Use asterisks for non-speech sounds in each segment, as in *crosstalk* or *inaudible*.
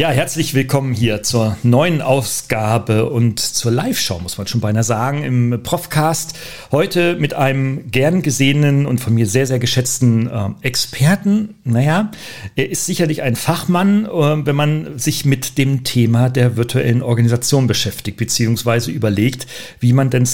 Ja, herzlich willkommen hier zur neuen Ausgabe und zur Live-Show, muss man schon beinahe sagen, im Profcast. Heute mit einem gern gesehenen und von mir sehr, sehr geschätzten äh, Experten. Naja, er ist sicherlich ein Fachmann, äh, wenn man sich mit dem Thema der virtuellen Organisation beschäftigt, beziehungsweise überlegt, wie man denn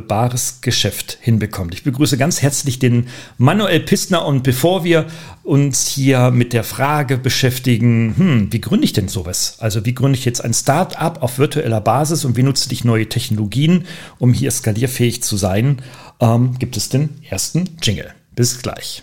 bares Geschäft hinbekommt. Ich begrüße ganz herzlich den Manuel Pistner und bevor wir uns hier mit der Frage beschäftigen, hm, wie gründe ich denn sowas? Also wie gründe ich jetzt ein Start-up auf virtueller Basis und wie nutze ich neue Technologien, um hier skalierfähig zu sein, ähm, gibt es den ersten Jingle. Bis gleich.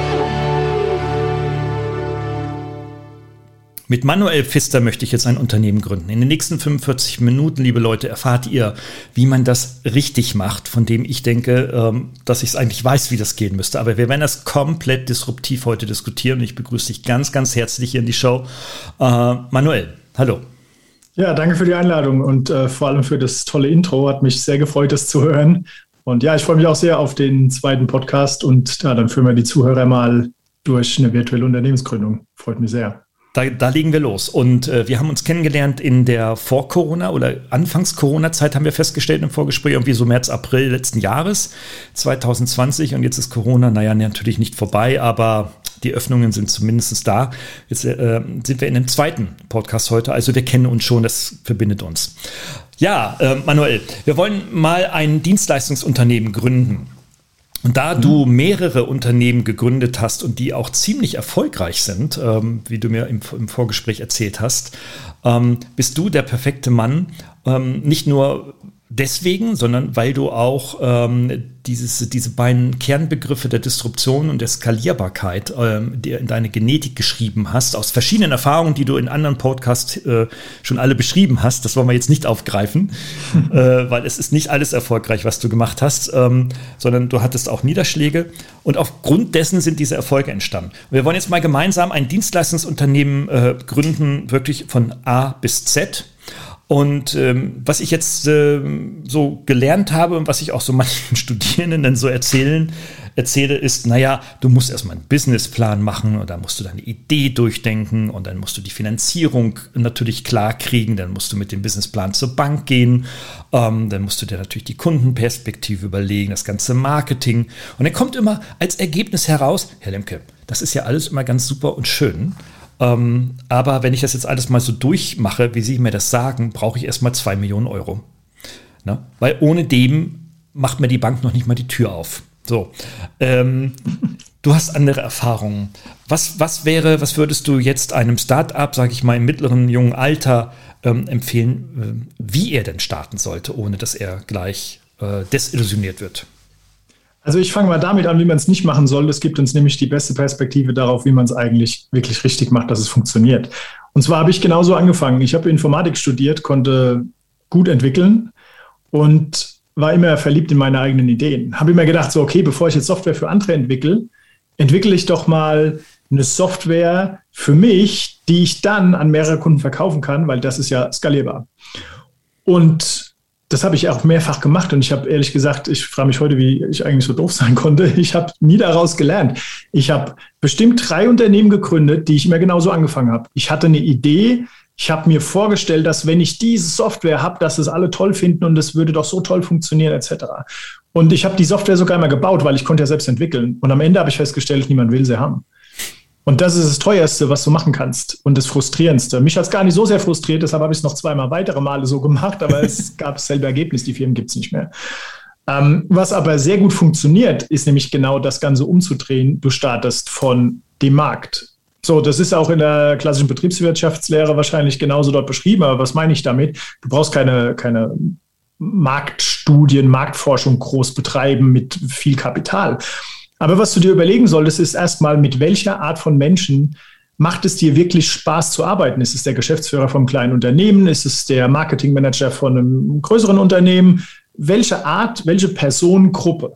Mit Manuel Pfister möchte ich jetzt ein Unternehmen gründen. In den nächsten 45 Minuten, liebe Leute, erfahrt ihr, wie man das richtig macht, von dem ich denke, ähm, dass ich es eigentlich weiß, wie das gehen müsste. Aber wir werden das komplett disruptiv heute diskutieren ich begrüße dich ganz, ganz herzlich hier in die Show. Äh, Manuel, hallo. Ja, danke für die Einladung und äh, vor allem für das tolle Intro. Hat mich sehr gefreut, das zu hören. Und ja, ich freue mich auch sehr auf den zweiten Podcast und ja, dann führen wir die Zuhörer mal durch eine virtuelle Unternehmensgründung. Freut mich sehr. Da, da legen wir los. Und äh, wir haben uns kennengelernt in der Vor-Corona- oder Anfangs-Corona-Zeit, haben wir festgestellt im Vorgespräch, irgendwie so März, April letzten Jahres, 2020. Und jetzt ist Corona, naja, natürlich nicht vorbei, aber die Öffnungen sind zumindest da. Jetzt äh, sind wir in dem zweiten Podcast heute. Also wir kennen uns schon, das verbindet uns. Ja, äh, Manuel, wir wollen mal ein Dienstleistungsunternehmen gründen. Und da du mehrere Unternehmen gegründet hast und die auch ziemlich erfolgreich sind, ähm, wie du mir im, im Vorgespräch erzählt hast, ähm, bist du der perfekte Mann, ähm, nicht nur deswegen, sondern weil du auch ähm, dieses, diese beiden Kernbegriffe der Disruption und der Skalierbarkeit ähm, in deine Genetik geschrieben hast, aus verschiedenen Erfahrungen, die du in anderen Podcasts äh, schon alle beschrieben hast. Das wollen wir jetzt nicht aufgreifen, *laughs* äh, weil es ist nicht alles erfolgreich, was du gemacht hast, ähm, sondern du hattest auch Niederschläge und aufgrund dessen sind diese Erfolge entstanden. wir wollen jetzt mal gemeinsam ein Dienstleistungsunternehmen äh, gründen, wirklich von A bis Z und ähm, was ich jetzt äh, so gelernt habe und was ich auch so *laughs* manchen Studierenden dann so erzählen, erzähle, ist, naja, du musst erstmal einen Businessplan machen und dann musst du deine Idee durchdenken und dann musst du die Finanzierung natürlich klar kriegen, dann musst du mit dem Businessplan zur Bank gehen, ähm, dann musst du dir natürlich die Kundenperspektive überlegen, das ganze Marketing. Und dann kommt immer als Ergebnis heraus, Herr Lemke, das ist ja alles immer ganz super und schön. Ähm, aber wenn ich das jetzt alles mal so durchmache, wie Sie mir das sagen, brauche ich erstmal zwei Millionen Euro. Ne? Weil ohne dem macht mir die Bank noch nicht mal die Tür auf. So. Ähm, du hast andere Erfahrungen. Was, was wäre, was würdest du jetzt einem Start-up, sage ich mal, im mittleren jungen Alter ähm, empfehlen, äh, wie er denn starten sollte, ohne dass er gleich äh, desillusioniert wird? Also ich fange mal damit an, wie man es nicht machen soll. Das gibt uns nämlich die beste Perspektive darauf, wie man es eigentlich wirklich richtig macht, dass es funktioniert. Und zwar habe ich genauso angefangen. Ich habe Informatik studiert, konnte gut entwickeln und war immer verliebt in meine eigenen Ideen. Habe immer gedacht, so, okay, bevor ich jetzt Software für andere entwickle, entwickle ich doch mal eine Software für mich, die ich dann an mehrere Kunden verkaufen kann, weil das ist ja skalierbar. Und das habe ich auch mehrfach gemacht und ich habe ehrlich gesagt, ich frage mich heute, wie ich eigentlich so doof sein konnte. *laughs* Ich habe nie daraus gelernt. Ich habe bestimmt drei Unternehmen gegründet, die ich immer genauso angefangen habe. Ich hatte eine Idee, ich habe mir vorgestellt, dass wenn ich diese Software habe, dass es alle toll finden und es würde doch so toll funktionieren etc. Und ich habe die Software sogar immer gebaut, weil ich konnte ja selbst entwickeln. Und am Ende habe ich festgestellt, niemand will sie haben. Und das ist das Teuerste, was du machen kannst und das Frustrierendste. Mich hat es gar nicht so sehr frustriert, deshalb habe ich es noch zweimal weitere Male so gemacht, aber es *laughs* gab dasselbe Ergebnis, die Firmen gibt es nicht mehr. Ähm, was aber sehr gut funktioniert, ist nämlich genau das Ganze umzudrehen. Du startest von dem Markt. So, das ist auch in der klassischen Betriebswirtschaftslehre wahrscheinlich genauso dort beschrieben. Aber was meine ich damit? Du brauchst keine, keine Marktstudien, Marktforschung groß betreiben mit viel Kapital. Aber was du dir überlegen solltest, ist erstmal, mit welcher Art von Menschen macht es dir wirklich Spaß zu arbeiten? Ist es der Geschäftsführer vom kleinen Unternehmen? Ist es der Marketingmanager von einem größeren Unternehmen? Welche Art, welche Personengruppe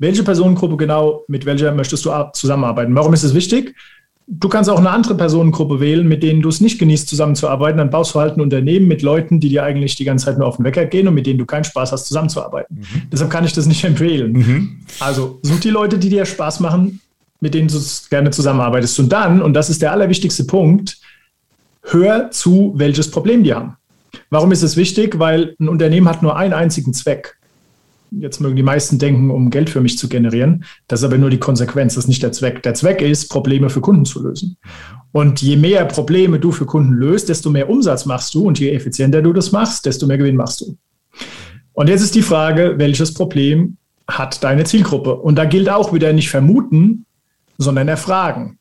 welche Personengruppe genau, mit welcher möchtest du zusammenarbeiten. Warum ist es wichtig? Du kannst auch eine andere Personengruppe wählen, mit denen du es nicht genießt, zusammenzuarbeiten. Dann baust du halt ein Unternehmen mit Leuten, die dir eigentlich die ganze Zeit nur auf den Wecker gehen und mit denen du keinen Spaß hast, zusammenzuarbeiten. Mhm. Deshalb kann ich das nicht *laughs* empfehlen. Mhm. Also such die Leute, die dir Spaß machen, mit denen du gerne zusammenarbeitest. Und dann, und das ist der allerwichtigste Punkt, hör zu, welches Problem die haben. Warum ist es wichtig? Weil ein Unternehmen hat nur einen einzigen Zweck jetzt mögen die meisten denken, um Geld für mich zu generieren. Das ist aber nur die Konsequenz, das ist nicht der Zweck. Der Zweck ist, Probleme für Kunden zu lösen. Und je mehr Probleme du für Kunden löst, desto mehr Umsatz machst du und je effizienter du das machst, desto mehr Gewinn machst du. Und jetzt ist die Frage, welches Problem hat deine Zielgruppe? Und da gilt auch wieder nicht vermuten, sondern erfragen.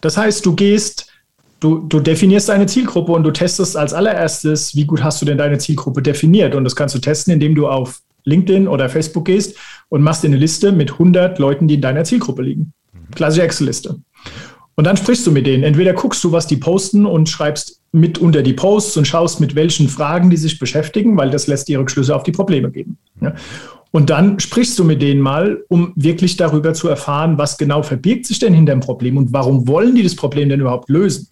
Das heißt, du gehst Du, du, definierst deine Zielgruppe und du testest als allererstes, wie gut hast du denn deine Zielgruppe definiert. Und das kannst du testen, indem du auf LinkedIn oder Facebook gehst und machst dir eine Liste mit 100 Leuten, die in deiner Zielgruppe liegen. Klassische Excel-Liste. Und dann sprichst du mit denen. Entweder guckst du, was die posten und schreibst mit unter die Posts und schaust, mit welchen Fragen die sich beschäftigen, weil das lässt dir Rückschlüsse auf die Probleme geben. Ja. Und dann sprichst du mit denen mal, um wirklich darüber zu erfahren, was genau verbirgt sich denn hinter dem Problem und warum wollen die das Problem denn überhaupt lösen?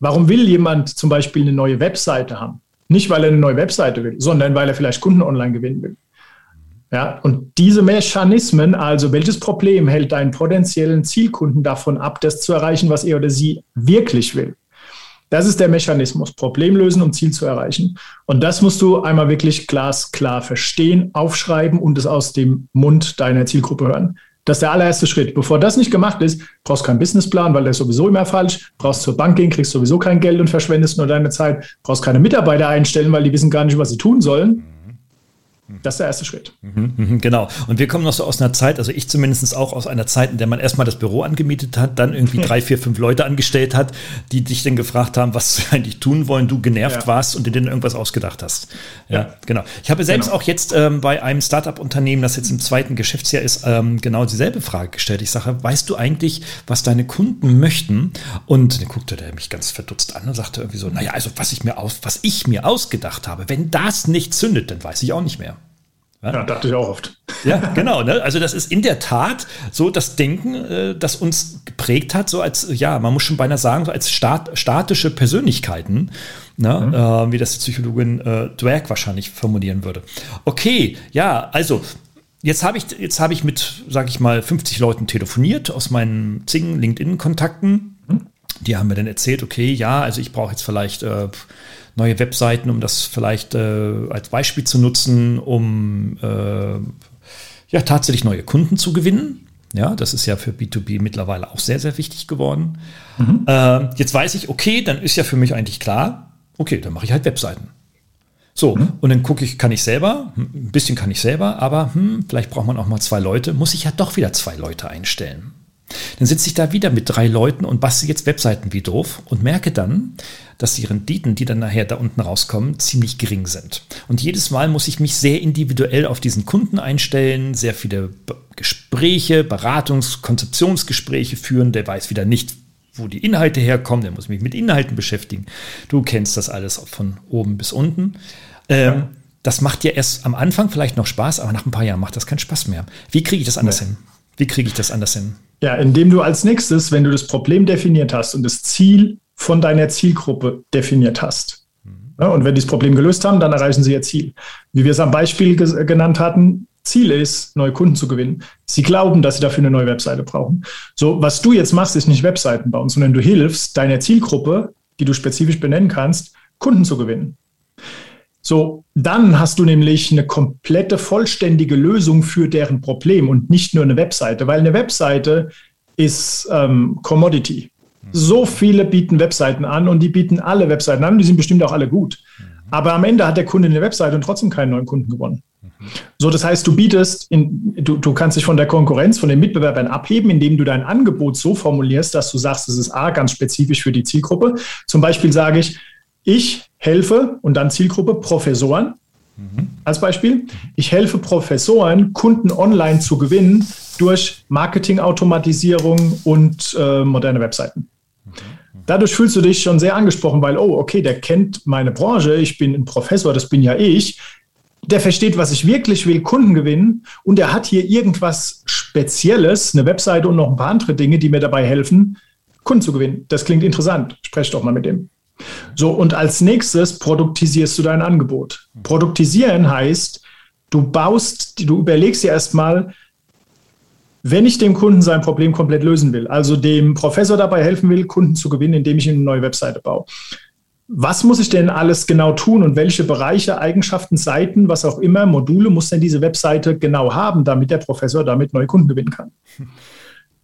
Warum will jemand zum Beispiel eine neue Webseite haben? Nicht, weil er eine neue Webseite will, sondern weil er vielleicht Kunden online gewinnen will. Ja, und diese Mechanismen, also welches Problem hält deinen potenziellen Zielkunden davon ab, das zu erreichen, was er oder sie wirklich will? Das ist der Mechanismus, Problem lösen, um Ziel zu erreichen. Und das musst du einmal wirklich glasklar verstehen, aufschreiben und es aus dem Mund deiner Zielgruppe hören. Das ist der allererste Schritt. Bevor das nicht gemacht ist, brauchst du keinen Businessplan, weil der ist sowieso immer falsch. Brauchst zur Bank gehen, kriegst sowieso kein Geld und verschwendest nur deine Zeit. Brauchst keine Mitarbeiter einstellen, weil die wissen gar nicht, was sie tun sollen. Das ist der erste Schritt. Mhm, mhm, genau. Und wir kommen noch so aus einer Zeit, also ich zumindest auch aus einer Zeit, in der man erstmal das Büro angemietet hat, dann irgendwie drei, vier, fünf Leute angestellt hat, die dich dann gefragt haben, was sie *laughs* eigentlich tun wollen, du genervt ja. warst und dir dann irgendwas ausgedacht hast. Ja, ja. genau. Ich habe selbst genau. auch jetzt ähm, bei einem Startup-Unternehmen, das jetzt im zweiten Geschäftsjahr ist, ähm, genau dieselbe Frage gestellt. Ich sage, weißt du eigentlich, was deine Kunden möchten? Und dann guckte der mich ganz verdutzt an und sagte irgendwie so, naja, also was ich mir aus, was ich mir ausgedacht habe, wenn das nicht zündet, dann weiß ich auch nicht mehr. Ja? ja, dachte ich auch oft. Ja, genau. Ne? Also das ist in der Tat so das Denken, äh, das uns geprägt hat, so als, ja, man muss schon beinahe sagen, so als stat statische Persönlichkeiten, ne? Mhm. Äh, wie das die Psychologin äh, Dwerg wahrscheinlich formulieren würde. Okay, ja, also Jetzt habe ich, jetzt ich mit, sage ich mal, 50 Leuten telefoniert aus meinen Zingen LinkedIn-Kontakten. Mhm. Die haben mir dann erzählt, okay, ja, also ich brauche jetzt vielleicht äh, neue Webseiten, um das vielleicht äh, als Beispiel zu nutzen, um äh, ja tatsächlich neue Kunden zu gewinnen. Ja, das ist ja für B2B mittlerweile auch sehr, sehr wichtig geworden. Mhm. Äh, jetzt weiß ich, okay, dann ist ja für mich eigentlich klar, okay, dann mache ich halt Webseiten. So, mhm. und dann gucke ich, kann ich selber, hm, ein bisschen kann ich selber, aber hm, vielleicht braucht man auch mal zwei Leute, muss ich ja doch wieder zwei Leute einstellen. Dann sitze ich da wieder mit drei Leuten und bastel jetzt Webseiten wie doof und merke dann, dass die Renditen, die dann nachher da unten rauskommen, ziemlich gering sind. Und jedes Mal muss ich mich sehr individuell auf diesen Kunden einstellen, sehr viele Gespräche, Beratungs-, Konzeptionsgespräche führen. Der weiß wieder nicht, wo die Inhalte herkommen, der muss mich mit Inhalten beschäftigen. Du kennst das alles von oben bis unten. Ähm, ja. Das macht ja erst am Anfang vielleicht noch Spaß, aber nach ein paar Jahren macht das keinen Spaß mehr. Wie kriege ich das anders ja. hin? Wie kriege ich das anders hin? Ja, indem du als nächstes, wenn du das Problem definiert hast und das Ziel von deiner Zielgruppe definiert hast. Mhm. Ja, und wenn die das Problem gelöst haben, dann erreichen sie ihr Ziel. Wie wir es am Beispiel genannt hatten, Ziel ist, neue Kunden zu gewinnen. Sie glauben, dass sie dafür eine neue Webseite brauchen. So, was du jetzt machst, ist nicht Webseiten bauen, sondern du hilfst deiner Zielgruppe, die du spezifisch benennen kannst, Kunden zu gewinnen. So, dann hast du nämlich eine komplette, vollständige Lösung für deren Problem und nicht nur eine Webseite, weil eine Webseite ist ähm, Commodity. So viele bieten Webseiten an und die bieten alle Webseiten an, die sind bestimmt auch alle gut. Aber am Ende hat der Kunde eine Webseite und trotzdem keinen neuen Kunden gewonnen. So, das heißt, du bietest, in, du, du kannst dich von der Konkurrenz, von den Mitbewerbern abheben, indem du dein Angebot so formulierst, dass du sagst, es ist A, ganz spezifisch für die Zielgruppe. Zum Beispiel sage ich, ich helfe und dann Zielgruppe Professoren. Mhm. Als Beispiel, ich helfe Professoren, Kunden online zu gewinnen durch Marketingautomatisierung und äh, moderne Webseiten. Mhm. Dadurch fühlst du dich schon sehr angesprochen, weil, oh, okay, der kennt meine Branche, ich bin ein Professor, das bin ja ich. der versteht, was ich wirklich will, Kunden gewinnen und der hat hier irgendwas Spezielles, eine Webseite und noch ein paar andere Dinge, die mir dabei helfen, Kunden zu gewinnen. Das klingt interessant. Sprech doch mal mit dem. So, und als nächstes produktisierst du dein Angebot. Produktisieren heißt, du baust, du überlegst dir erstmal, wenn ich dem Kunden sein Problem komplett lösen will, also dem Professor dabei helfen will, Kunden zu gewinnen, indem ich ihm eine neue Webseite baue, was muss ich denn alles genau tun und welche Bereiche, Eigenschaften, Seiten, was auch immer, Module muss denn diese Webseite genau haben, damit der Professor damit neue Kunden gewinnen kann?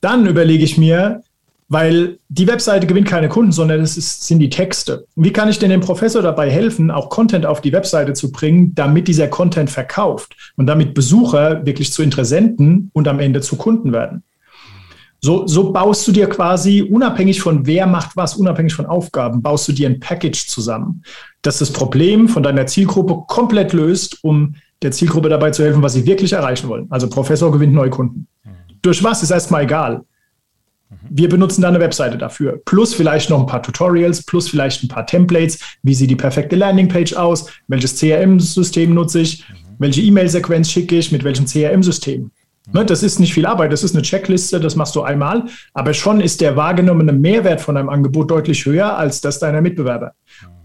Dann überlege ich mir, weil die Webseite gewinnt keine Kunden, sondern es ist, sind die Texte. Wie kann ich denn dem Professor dabei helfen, auch Content auf die Webseite zu bringen, damit dieser Content verkauft und damit Besucher wirklich zu Interessenten und am Ende zu Kunden werden? So, so baust du dir quasi unabhängig von wer macht was, unabhängig von Aufgaben, baust du dir ein Package zusammen, das das Problem von deiner Zielgruppe komplett löst, um der Zielgruppe dabei zu helfen, was sie wirklich erreichen wollen. Also Professor gewinnt neue Kunden. Mhm. Durch was ist erstmal egal. Wir benutzen da eine Webseite dafür. Plus vielleicht noch ein paar Tutorials, plus vielleicht ein paar Templates. Wie sieht die perfekte Landingpage aus? Welches CRM-System nutze ich? Mhm. Welche E-Mail-Sequenz schicke ich? Mit welchem CRM-System? Ne, das ist nicht viel Arbeit, das ist eine Checkliste, das machst du einmal, aber schon ist der wahrgenommene Mehrwert von deinem Angebot deutlich höher als das deiner Mitbewerber.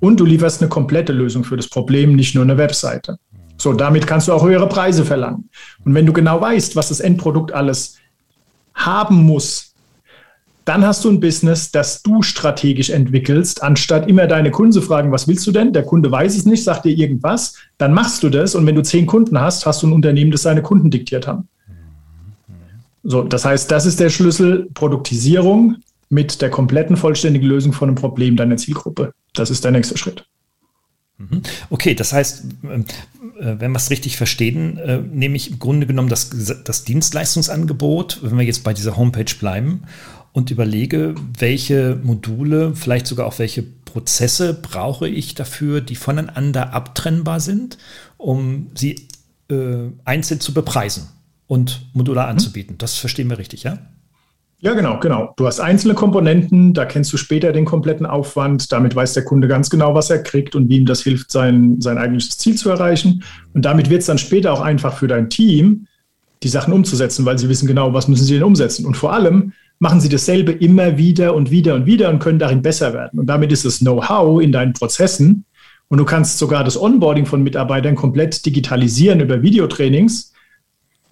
Und du lieferst eine komplette Lösung für das Problem, nicht nur eine Webseite. So, damit kannst du auch höhere Preise verlangen. Und wenn du genau weißt, was das Endprodukt alles haben muss, dann hast du ein Business, das du strategisch entwickelst, anstatt immer deine Kunden zu fragen, was willst du denn? Der Kunde weiß es nicht, sagt dir irgendwas, dann machst du das und wenn du zehn Kunden hast, hast du ein Unternehmen, das seine Kunden diktiert haben. So, das heißt, das ist der Schlüssel Produktisierung mit der kompletten vollständigen Lösung von einem Problem deiner Zielgruppe. Das ist der nächste Schritt. Mhm. Okay, das heißt, ähm, äh, wenn wir es richtig verstehen, äh, nehme ich im Grunde genommen das, das Dienstleistungsangebot, wenn wir jetzt bei dieser Homepage bleiben und überlege, welche Module, vielleicht sogar auch welche Prozesse brauche ich dafür, die voneinander abtrennbar sind, um sie äh, einzeln zu bepreisen und modular mhm. anzubieten. Das verstehen wir richtig, ja? Ja, genau, genau. Du hast einzelne Komponenten, da kennst du später den kompletten Aufwand. Damit weiß der Kunde ganz genau, was er kriegt und wie ihm das hilft, sein, sein eigentliches Ziel zu erreichen. Und damit wird es dann später auch einfach für dein Team, die Sachen umzusetzen, weil sie wissen genau, was müssen sie denn umsetzen. Und vor allem machen sie dasselbe immer wieder und wieder und wieder und können darin besser werden. Und damit ist das Know-how in deinen Prozessen. Und du kannst sogar das Onboarding von Mitarbeitern komplett digitalisieren über Videotrainings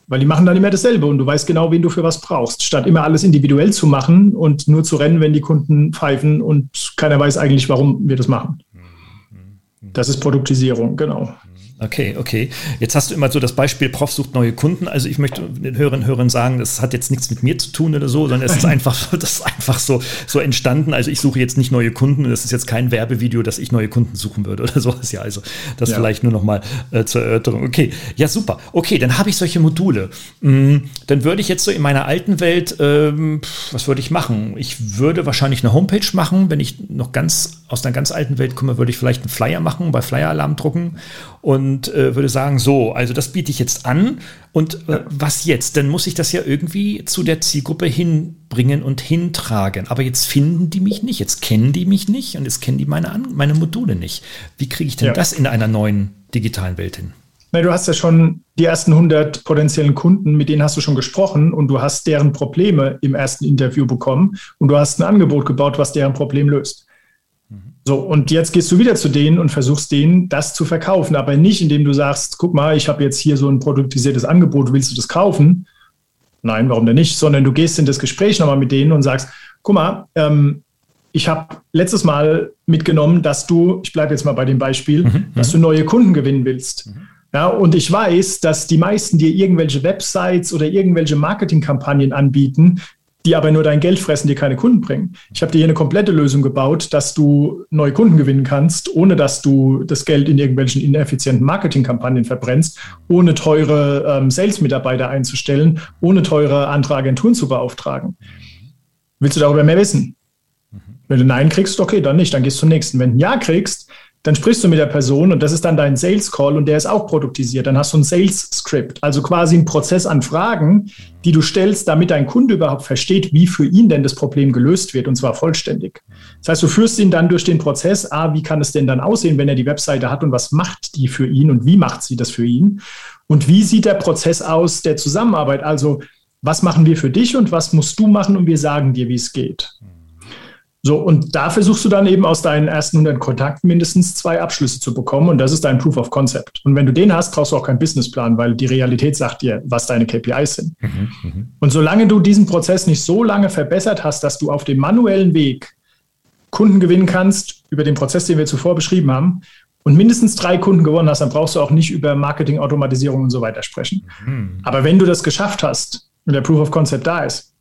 weil die machen dann immer dasselbe und du weißt genau, wen du für was brauchst, statt immer alles individuell zu machen und nur zu rennen, wenn die Kunden pfeifen und keiner weiß eigentlich, warum wir das machen. Das ist Produktisierung, genau. Okay, okay. Jetzt hast du immer so das Beispiel, Prof sucht neue Kunden. Also ich möchte den Hörerinnen und Hörern sagen, das hat jetzt nichts mit mir zu tun oder so, sondern es ist *laughs* einfach, das ist einfach so, so entstanden. Also ich suche jetzt nicht neue Kunden. Das ist jetzt kein Werbevideo, dass ich neue Kunden suchen würde oder *laughs* sowas. Ja, also das ja. vielleicht nur noch mal äh, zur Erörterung. Okay, ja super. Okay, dann habe ich solche Module. Mhm. Dann würde ich jetzt so in meiner alten Welt, ähm, was würde ich machen? Ich würde wahrscheinlich eine Homepage machen. Wenn ich noch ganz aus einer ganz alten Welt komme, würde ich vielleicht einen Flyer machen, bei Flyer-Alarm drucken und äh, würde sagen, so, also das biete ich jetzt an und äh, was jetzt? Dann muss ich das ja irgendwie zu der Zielgruppe hinbringen und hintragen. Aber jetzt finden die mich nicht, jetzt kennen die mich nicht und jetzt kennen die meine, an meine Module nicht. Wie kriege ich denn ja. das in einer neuen digitalen Welt hin? Na, du hast ja schon die ersten 100 potenziellen Kunden, mit denen hast du schon gesprochen und du hast deren Probleme im ersten Interview bekommen und du hast ein Angebot gebaut, was deren Problem löst. So, und jetzt gehst du wieder zu denen und versuchst denen das zu verkaufen, aber nicht, indem du sagst, guck mal, ich habe jetzt hier so ein produktisiertes Angebot, willst du das kaufen? Nein, warum denn nicht? Sondern du gehst in das Gespräch nochmal mit denen und sagst, guck mal, ähm, ich habe letztes Mal mitgenommen, dass du, ich bleibe jetzt mal bei dem Beispiel, mhm, dass du neue Kunden gewinnen willst. Mhm. Ja, und ich weiß, dass die meisten dir irgendwelche Websites oder irgendwelche Marketingkampagnen anbieten, die aber nur dein Geld fressen, die keine Kunden bringen. Ich habe dir hier eine komplette Lösung gebaut, dass du neue Kunden gewinnen kannst, ohne dass du das Geld in irgendwelchen ineffizienten Marketingkampagnen verbrennst, ohne teure ähm, Sales-Mitarbeiter einzustellen, ohne teure andere Agenturen zu beauftragen. Willst du darüber mehr wissen? Wenn du Nein kriegst, okay, dann nicht, dann gehst du zum nächsten. Wenn du ein Ja kriegst, dann sprichst du mit der Person und das ist dann dein Sales Call und der ist auch produktisiert. Dann hast du ein Sales Script, also quasi ein Prozess an Fragen, die du stellst, damit dein Kunde überhaupt versteht, wie für ihn denn das Problem gelöst wird und zwar vollständig. Das heißt, du führst ihn dann durch den Prozess, ah, wie kann es denn dann aussehen, wenn er die Webseite hat und was macht die für ihn und wie macht sie das für ihn? Und wie sieht der Prozess aus der Zusammenarbeit? Also, was machen wir für dich und was musst du machen und wir sagen dir, wie es geht. So, und da versuchst du dann eben aus deinen ersten 100 Kontakten mindestens zwei Abschlüsse zu bekommen und das ist dein Proof of Concept. Und wenn du den hast, brauchst du auch keinen Businessplan, weil die Realität sagt dir, was deine KPIs sind. Mhm, mhm, und solange du diesen Prozess nicht so lange verbessert hast, dass du auf dem manuellen Weg Kunden gewinnen kannst über den Prozess, den wir zuvor beschrieben haben, und mindestens drei Kunden gewonnen hast, dann brauchst du auch nicht über Marketing, Automatisierung und so weiter sprechen. Mhm. Aber wenn du das geschafft hast und der Proof of Concept da ist,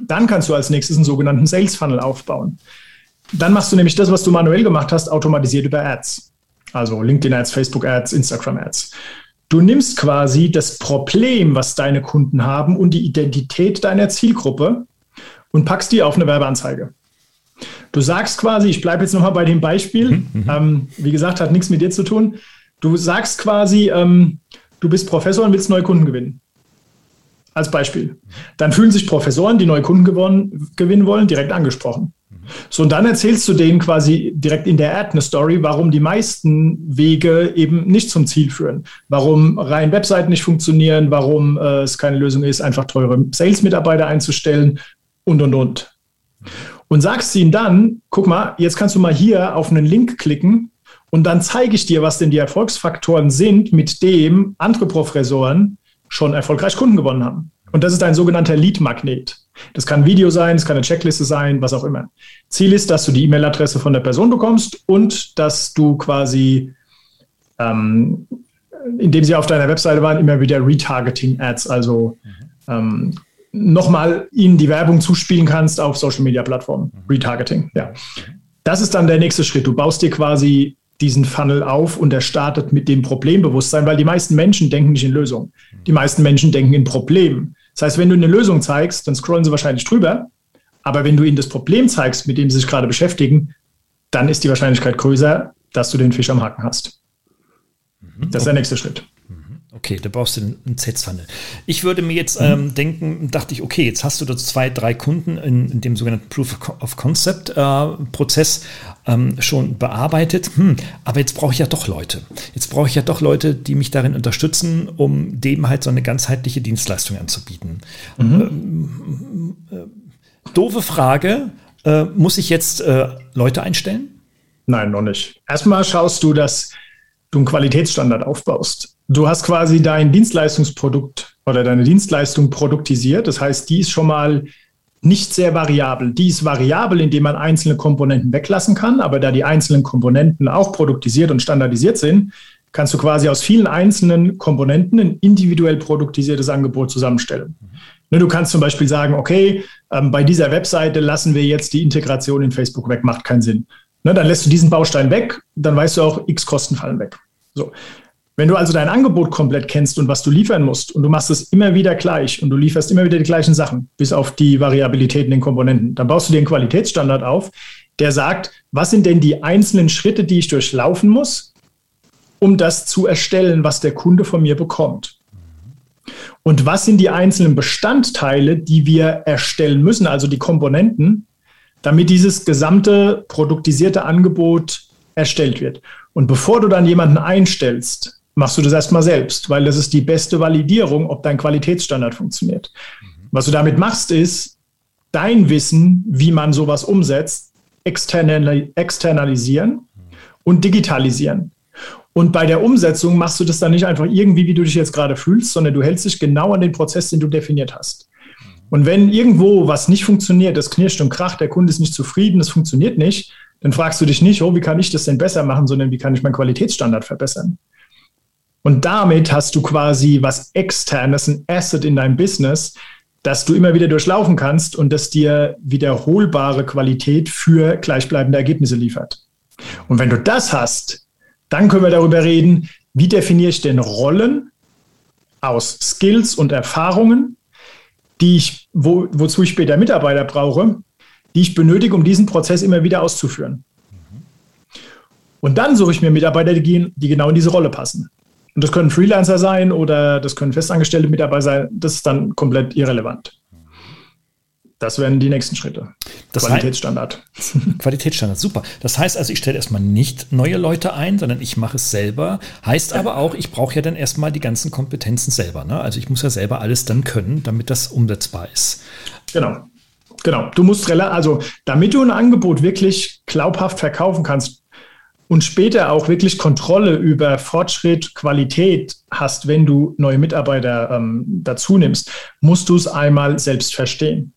dann kannst du als nächstes einen sogenannten Sales Funnel aufbauen. Dann machst du nämlich das, was du manuell gemacht hast, automatisiert über Ads. Also LinkedIn Ads, Facebook Ads, Instagram Ads. Du nimmst quasi das Problem, was deine Kunden haben und die Identität deiner Zielgruppe und packst die auf eine Werbeanzeige. Du sagst quasi, ich bleibe jetzt nochmal bei dem Beispiel, mhm, mhm, ähm, wie gesagt, hat nichts mit dir zu tun. Du sagst quasi, ähm, du bist Professor und willst neue Kunden gewinnen. Als Beispiel. Dann fühlen sich Professoren, die neue Kunden gewonnen, gewinnen wollen, direkt angesprochen. So, und dann erzählst du denen quasi direkt in der Ad eine Story, warum die meisten Wege eben nicht zum Ziel führen. Warum rein Webseiten nicht funktionieren, warum äh, es keine Lösung ist, einfach teure Sales-Mitarbeiter einzustellen und, und, und. Und sagst ihnen dann, guck mal, jetzt kannst du mal hier auf einen Link klicken und dann zeige ich dir, was denn die Erfolgsfaktoren sind, mit dem andere Professoren schon erfolgreich Kunden gewonnen haben. Und das ist ein sogenannter Lead-Magnet. Das kann ein Video sein, es kann eine Checkliste sein, was auch immer. Ziel ist, dass du die E-Mail-Adresse von der Person bekommst und dass du quasi, ähm, indem sie auf deiner Webseite waren, immer wieder Retargeting-Ads, also ähm, nochmal ihnen die Werbung zuspielen kannst auf Social-Media-Plattformen. Retargeting, ja. Das ist dann der nächste Schritt. Du baust dir quasi diesen Funnel auf und er startet mit dem Problembewusstsein, weil die meisten Menschen denken nicht in Lösungen. Die meisten Menschen denken in Problemen. Das heißt, wenn du eine Lösung zeigst, dann scrollen sie wahrscheinlich drüber. Aber wenn du ihnen das Problem zeigst, mit dem sie sich gerade beschäftigen, dann ist die Wahrscheinlichkeit größer, dass du den Fisch am Haken hast. Das ist der nächste Schritt. Okay, da brauchst du einen Sales-Funnel. Ich würde mir jetzt ähm, mhm. denken, dachte ich, okay, jetzt hast du da zwei, drei Kunden in, in dem sogenannten Proof of Concept-Prozess äh, ähm, schon bearbeitet. Hm, aber jetzt brauche ich ja doch Leute. Jetzt brauche ich ja doch Leute, die mich darin unterstützen, um dem halt so eine ganzheitliche Dienstleistung anzubieten. Mhm. Ähm, äh, doofe Frage. Äh, muss ich jetzt äh, Leute einstellen? Nein, noch nicht. Erstmal schaust du, dass du einen Qualitätsstandard aufbaust. Du hast quasi dein Dienstleistungsprodukt oder deine Dienstleistung produktisiert. Das heißt, die ist schon mal nicht sehr variabel. Die ist variabel, indem man einzelne Komponenten weglassen kann, aber da die einzelnen Komponenten auch produktisiert und standardisiert sind, kannst du quasi aus vielen einzelnen Komponenten ein individuell produktisiertes Angebot zusammenstellen. Mhm. Du kannst zum Beispiel sagen, okay, ähm, bei dieser Webseite lassen wir jetzt die Integration in Facebook weg, macht keinen Sinn. Ne, dann lässt du diesen Baustein weg, dann weißt du auch, x Kosten fallen weg. So. Wenn du also dein Angebot komplett kennst und was du liefern musst und du machst es immer wieder gleich und du lieferst immer wieder die gleichen Sachen, bis auf die Variabilitäten in den Komponenten, dann baust du dir einen Qualitätsstandard auf, der sagt, was sind denn die einzelnen Schritte, die ich durchlaufen muss, um das zu erstellen, was der Kunde von mir bekommt. Und was sind die einzelnen Bestandteile, die wir erstellen müssen, also die Komponenten, damit dieses gesamte produktisierte Angebot erstellt wird. Und bevor du dann jemanden einstellst, machst du das erstmal selbst, weil das ist die beste Validierung, ob dein Qualitätsstandard funktioniert. Mhm. Was du damit machst, ist dein Wissen, wie man sowas umsetzt, external externalisieren mhm. und digitalisieren. Und bei der Umsetzung machst du das dann nicht einfach irgendwie, wie du dich jetzt gerade fühlst, sondern du hältst dich genau an den Prozess, den du definiert hast. Mhm. Und wenn irgendwo was nicht funktioniert, das knirscht und kracht, der Kunde ist nicht zufrieden, es funktioniert nicht, dann fragst du dich nicht, oh, wie kann ich das denn besser machen, sondern wie kann ich meinen Qualitätsstandard verbessern? Und damit hast du quasi was externes, ein Asset in deinem Business, das du immer wieder durchlaufen kannst und das dir wiederholbare Qualität für gleichbleibende Ergebnisse liefert. Und wenn du das hast, dann können wir darüber reden, wie definiere ich denn Rollen aus Skills und Erfahrungen, die ich, wo, wozu ich später Mitarbeiter brauche, die ich benötige, um diesen Prozess immer wieder auszuführen. Und dann suche ich mir Mitarbeiter, die, die genau in diese Rolle passen. Und das können Freelancer sein oder das können festangestellte Mitarbeiter sein. Das ist dann komplett irrelevant. Das wären die nächsten Schritte. Das Qualitätsstandard. Heißt, *laughs* Qualitätsstandard, super. Das heißt also, ich stelle erstmal nicht neue Leute ein, sondern ich mache es selber. Heißt aber auch, ich brauche ja dann erstmal die ganzen Kompetenzen selber. Ne? Also ich muss ja selber alles dann können, damit das umsetzbar ist. Genau. Genau. Du musst, also damit du ein Angebot wirklich glaubhaft verkaufen kannst, und später auch wirklich Kontrolle über Fortschritt, Qualität hast, wenn du neue Mitarbeiter ähm, dazu nimmst, musst du es einmal selbst verstehen.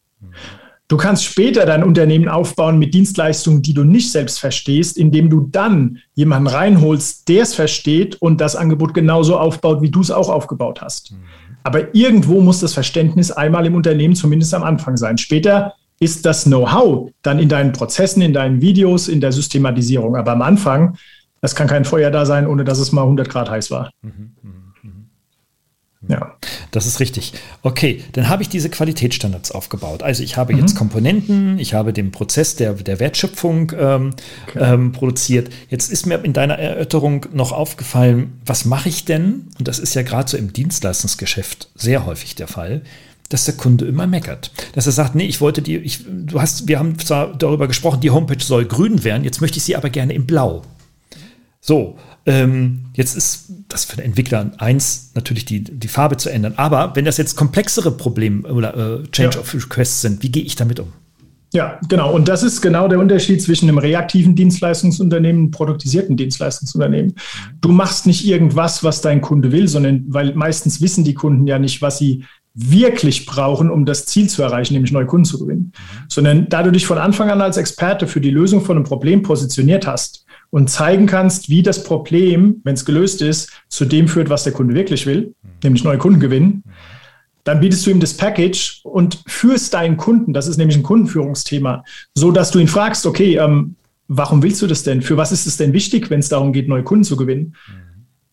Du kannst später dein Unternehmen aufbauen mit Dienstleistungen, die du nicht selbst verstehst, indem du dann jemanden reinholst, der es versteht und das Angebot genauso aufbaut, wie du es auch aufgebaut hast. Mhm. Aber irgendwo muss das Verständnis einmal im Unternehmen zumindest am Anfang sein. Später ist das Know-how dann in deinen Prozessen, in deinen Videos, in der Systematisierung. Aber am Anfang, es kann kein Feuer da sein, ohne dass es mal 100 Grad heiß war. Mhm, mh, mh. Ja. Das ist richtig. Okay, dann habe ich diese Qualitätsstandards aufgebaut. Also ich habe mhm. jetzt Komponenten, ich habe den Prozess der, der Wertschöpfung ähm, okay. ähm, produziert. Jetzt ist mir in deiner Erörterung noch aufgefallen, was mache ich denn? Und das ist ja gerade so im Dienstleistungsgeschäft sehr häufig der Fall dass der Kunde immer meckert. Dass er sagt, nee, ich wollte die, ich, du hast, wir haben zwar darüber gesprochen, die Homepage soll grün werden, jetzt möchte ich sie aber gerne in blau. So, ähm, jetzt ist das für den Entwickler eins, natürlich die, die Farbe zu ändern. Aber wenn das jetzt komplexere Probleme oder äh, Change ja. of Requests sind, wie gehe ich damit um? Ja, genau. Und das ist genau der Unterschied zwischen einem reaktiven Dienstleistungsunternehmen und einem produktisierten Dienstleistungsunternehmen. Du machst nicht irgendwas, was dein Kunde will, sondern weil meistens wissen die Kunden ja nicht, was sie wirklich brauchen, um das Ziel zu erreichen, nämlich neue Kunden zu gewinnen. Mhm. Sondern da du dich von Anfang an als Experte für die Lösung von einem Problem positioniert hast und zeigen kannst, wie das Problem, wenn es gelöst ist, zu dem führt, was der Kunde wirklich will, mhm. nämlich neue Kunden gewinnen, mhm. dann bietest du ihm das Package und führst deinen Kunden, das ist nämlich ein Kundenführungsthema, so dass du ihn fragst, okay, ähm, warum willst du das denn? Für was ist es denn wichtig, wenn es darum geht, neue Kunden zu gewinnen?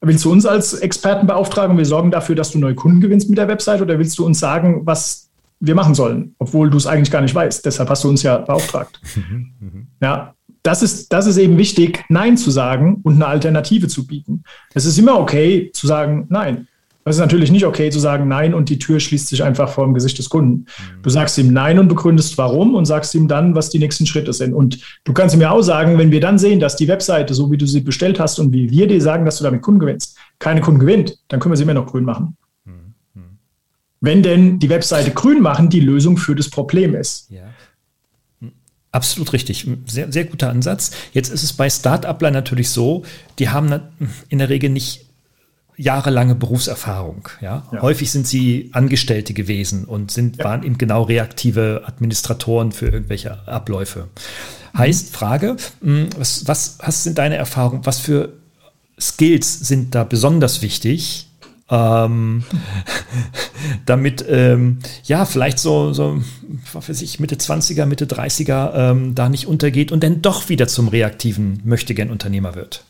Willst du uns als Experten beauftragen, wir sorgen dafür, dass du neue Kunden gewinnst mit der Website oder willst du uns sagen, was wir machen sollen, obwohl du es eigentlich gar nicht weißt? Deshalb hast du uns ja beauftragt. *laughs* ja, das ist, das ist eben wichtig, Nein zu sagen und eine Alternative zu bieten. Es ist immer okay zu sagen Nein. Es ist natürlich nicht okay zu sagen Nein und die Tür schließt sich einfach vor dem Gesicht des Kunden. Du sagst ihm Nein und begründest warum und sagst ihm dann, was die nächsten Schritte sind. Und du kannst mir auch sagen, wenn wir dann sehen, dass die Webseite, so wie du sie bestellt hast und wie wir dir sagen, dass du damit Kunden gewinnst, keine Kunden gewinnt, dann können wir sie immer noch grün machen. Wenn denn die Webseite grün machen die Lösung für das Problem ist. Ja. Absolut richtig. Sehr, sehr guter Ansatz. Jetzt ist es bei Start-upler natürlich so, die haben in der Regel nicht jahrelange Berufserfahrung. Ja? ja? Häufig sind sie Angestellte gewesen und sind, ja. waren eben genau reaktive Administratoren für irgendwelche Abläufe. Mhm. Heißt, Frage, hm, was, was, was sind deine Erfahrungen? Was für Skills sind da besonders wichtig, ähm, *laughs* damit, ähm, ja, vielleicht so, so, was weiß ich, Mitte 20er, Mitte 30er ähm, da nicht untergeht und dann doch wieder zum reaktiven Möchtegern-Unternehmer wird?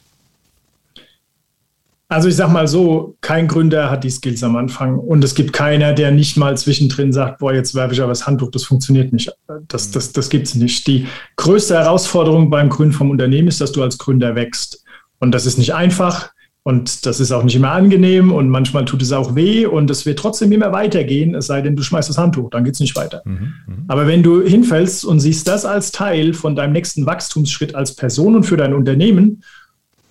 Also ich sag mal so, kein Gründer hat die Skills am Anfang und es gibt keiner, der nicht mal zwischendrin sagt, boah, jetzt werfe ich aber das Handtuch, das funktioniert nicht. Das, das, das gibt es nicht. Die größte Herausforderung beim Gründen vom Unternehmen ist, dass du als Gründer wächst. Und das ist nicht einfach und das ist auch nicht immer angenehm und manchmal tut es auch weh und es wird trotzdem immer weitergehen, es sei denn, du schmeißt das Handtuch, dann geht es nicht weiter. Mhm, mh. Aber wenn du hinfällst und siehst das als Teil von deinem nächsten Wachstumsschritt als Person und für dein Unternehmen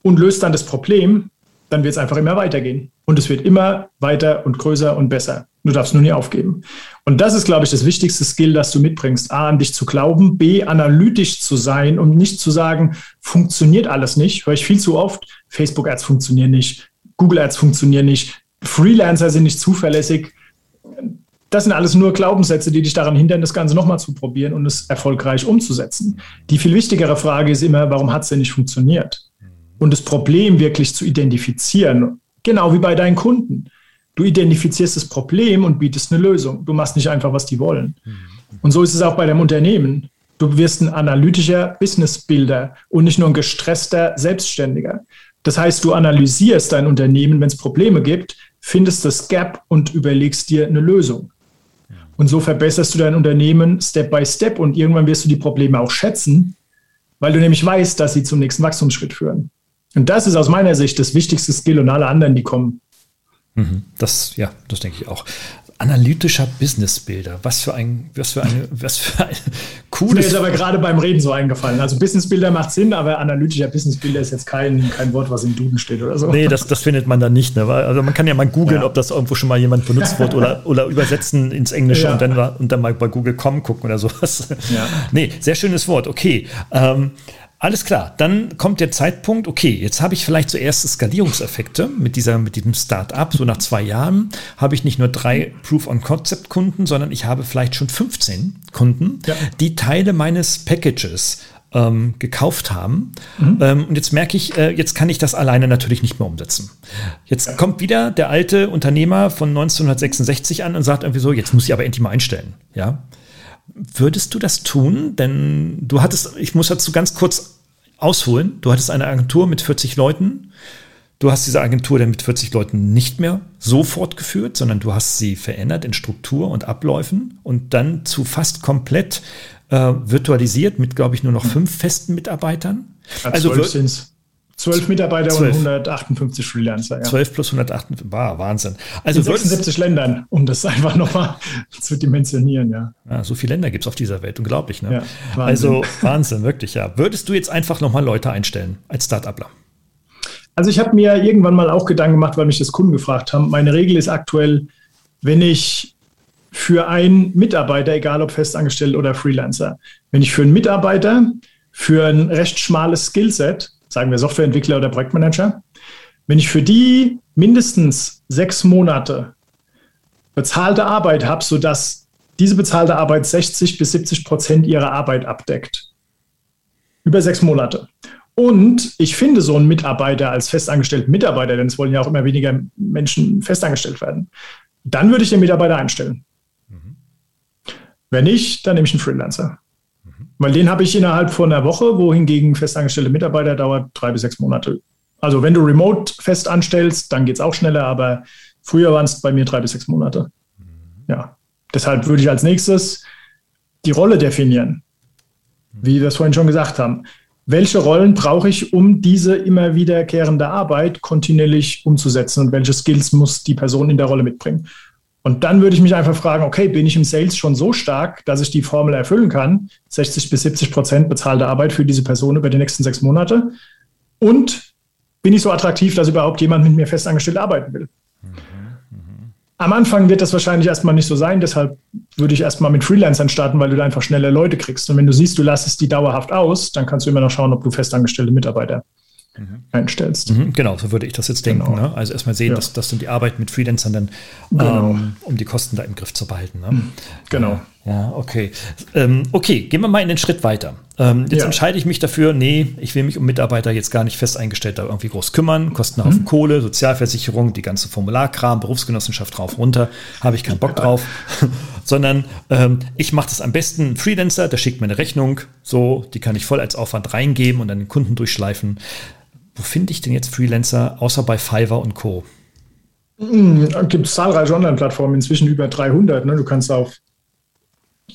und löst dann das Problem, dann wird es einfach immer weitergehen. Und es wird immer weiter und größer und besser. Du darfst nur nie aufgeben. Und das ist, glaube ich, das wichtigste Skill, das du mitbringst. A, an dich zu glauben, B, analytisch zu sein und nicht zu sagen, funktioniert alles nicht. Höre ich viel zu oft, Facebook-Ads funktionieren nicht, Google-Ads funktionieren nicht, Freelancer sind nicht zuverlässig. Das sind alles nur Glaubenssätze, die dich daran hindern, das Ganze nochmal zu probieren und es erfolgreich umzusetzen. Die viel wichtigere Frage ist immer, warum hat es denn nicht funktioniert? Und das Problem wirklich zu identifizieren, genau wie bei deinen Kunden. Du identifizierst das Problem und bietest eine Lösung. Du machst nicht einfach, was die wollen. Und so ist es auch bei deinem Unternehmen. Du wirst ein analytischer Businessbuilder und nicht nur ein gestresster Selbstständiger. Das heißt, du analysierst dein Unternehmen, wenn es Probleme gibt, findest das Gap und überlegst dir eine Lösung. Und so verbesserst du dein Unternehmen Step by Step und irgendwann wirst du die Probleme auch schätzen, weil du nämlich weißt, dass sie zum nächsten Wachstumsschritt führen. Und das ist aus meiner Sicht das wichtigste Skill und alle anderen, die kommen. Mhm. Das, ja, das denke ich auch. Analytischer Businessbilder. Was für ein, was für eine, was für ein cooles. *laughs* Mir ist aber gerade beim Reden so eingefallen. Also Businessbilder macht Sinn, aber analytischer Businessbilder ist jetzt kein, kein Wort, was im Duden steht oder so. Nee, das, das findet man dann nicht. Ne? Also man kann ja mal googeln, ja. ob das irgendwo schon mal jemand benutzt wird oder, *laughs* oder übersetzen ins Englische ja. und, dann, und dann mal bei Google.com gucken oder sowas. Ja. Nee, sehr schönes Wort. Okay. Ähm, alles klar, dann kommt der Zeitpunkt, okay, jetzt habe ich vielleicht zuerst Skalierungseffekte mit, dieser, mit diesem Start-up. So nach zwei Jahren habe ich nicht nur drei Proof-on-Concept-Kunden, sondern ich habe vielleicht schon 15 Kunden, ja. die Teile meines Packages ähm, gekauft haben. Mhm. Ähm, und jetzt merke ich, äh, jetzt kann ich das alleine natürlich nicht mehr umsetzen. Jetzt ja. kommt wieder der alte Unternehmer von 1966 an und sagt irgendwie so, jetzt muss ich aber endlich mal einstellen. Ja. Würdest du das tun? Denn du hattest, ich muss dazu ganz kurz ausholen, du hattest eine Agentur mit 40 Leuten. Du hast diese Agentur dann mit 40 Leuten nicht mehr so fortgeführt, sondern du hast sie verändert in Struktur und Abläufen und dann zu fast komplett äh, virtualisiert mit, glaube ich, nur noch fünf festen Mitarbeitern. Ja, also, wir, 12 Mitarbeiter 12. und 158 Freelancer. Ja. 12 plus 158, wow, Wahnsinn. Also In 76 Ländern, um das *laughs* einfach nochmal zu dimensionieren, ja. ja. So viele Länder gibt es auf dieser Welt, unglaublich. Ne? Ja, also Wahnsinn. Also *laughs* Wahnsinn, wirklich, ja. Würdest du jetzt einfach nochmal Leute einstellen als Startupler? Also ich habe mir irgendwann mal auch Gedanken gemacht, weil mich das Kunden gefragt haben. Meine Regel ist aktuell, wenn ich für einen Mitarbeiter, egal ob festangestellt oder Freelancer, wenn ich für einen Mitarbeiter für ein recht schmales Skillset sagen wir Softwareentwickler oder Projektmanager, wenn ich für die mindestens sechs Monate bezahlte Arbeit habe, sodass diese bezahlte Arbeit 60 bis 70 Prozent ihrer Arbeit abdeckt. Über sechs Monate. Und ich finde so einen Mitarbeiter als festangestellten Mitarbeiter, denn es wollen ja auch immer weniger Menschen festangestellt werden, dann würde ich den Mitarbeiter einstellen. Mhm. Wenn nicht, dann nehme ich einen Freelancer. Weil den habe ich innerhalb von einer Woche, wohingegen festangestellte Mitarbeiter dauert drei bis sechs Monate. Also wenn du remote fest anstellst, dann geht es auch schneller, aber früher waren es bei mir drei bis sechs Monate. Ja. Deshalb würde ich als nächstes die Rolle definieren, wie wir es vorhin schon gesagt haben. Welche Rollen brauche ich, um diese immer wiederkehrende Arbeit kontinuierlich umzusetzen und welche Skills muss die Person in der Rolle mitbringen? Und dann würde ich mich einfach fragen, okay, bin ich im Sales schon so stark, dass ich die Formel erfüllen kann? 60 bis 70 Prozent bezahlte Arbeit für diese Person über die nächsten sechs Monate. Und bin ich so attraktiv, dass überhaupt jemand mit mir festangestellt arbeiten will? Am Anfang wird das wahrscheinlich erstmal nicht so sein, deshalb würde ich erstmal mit Freelancern starten, weil du da einfach schneller Leute kriegst. Und wenn du siehst, du lässt es die dauerhaft aus, dann kannst du immer noch schauen, ob du festangestellte Mitarbeiter mhm. einstellst. Mhm, genau, so würde ich das jetzt denken. Genau. Ne? Also erstmal sehen, ja. dass, dass du die Arbeit mit Freelancern dann, genau. ähm, um die Kosten da im Griff zu behalten. Ne? Mhm. Genau. Ja, okay. Ähm, okay, gehen wir mal in den Schritt weiter. Ähm, jetzt ja. entscheide ich mich dafür, nee, ich will mich um Mitarbeiter jetzt gar nicht fest eingestellt da irgendwie groß kümmern. Kosten auf mhm. Kohle, Sozialversicherung, die ganze Formularkram, Berufsgenossenschaft drauf, runter, habe ich keinen Bock drauf. *laughs* Sondern ähm, ich mache das am besten Freelancer, der schickt mir eine Rechnung, so, die kann ich voll als Aufwand reingeben und dann den Kunden durchschleifen. Wo finde ich denn jetzt Freelancer, außer bei Fiverr und Co.? Hm, Gibt es zahlreiche Online-Plattformen, inzwischen über 300. Ne? Du kannst auf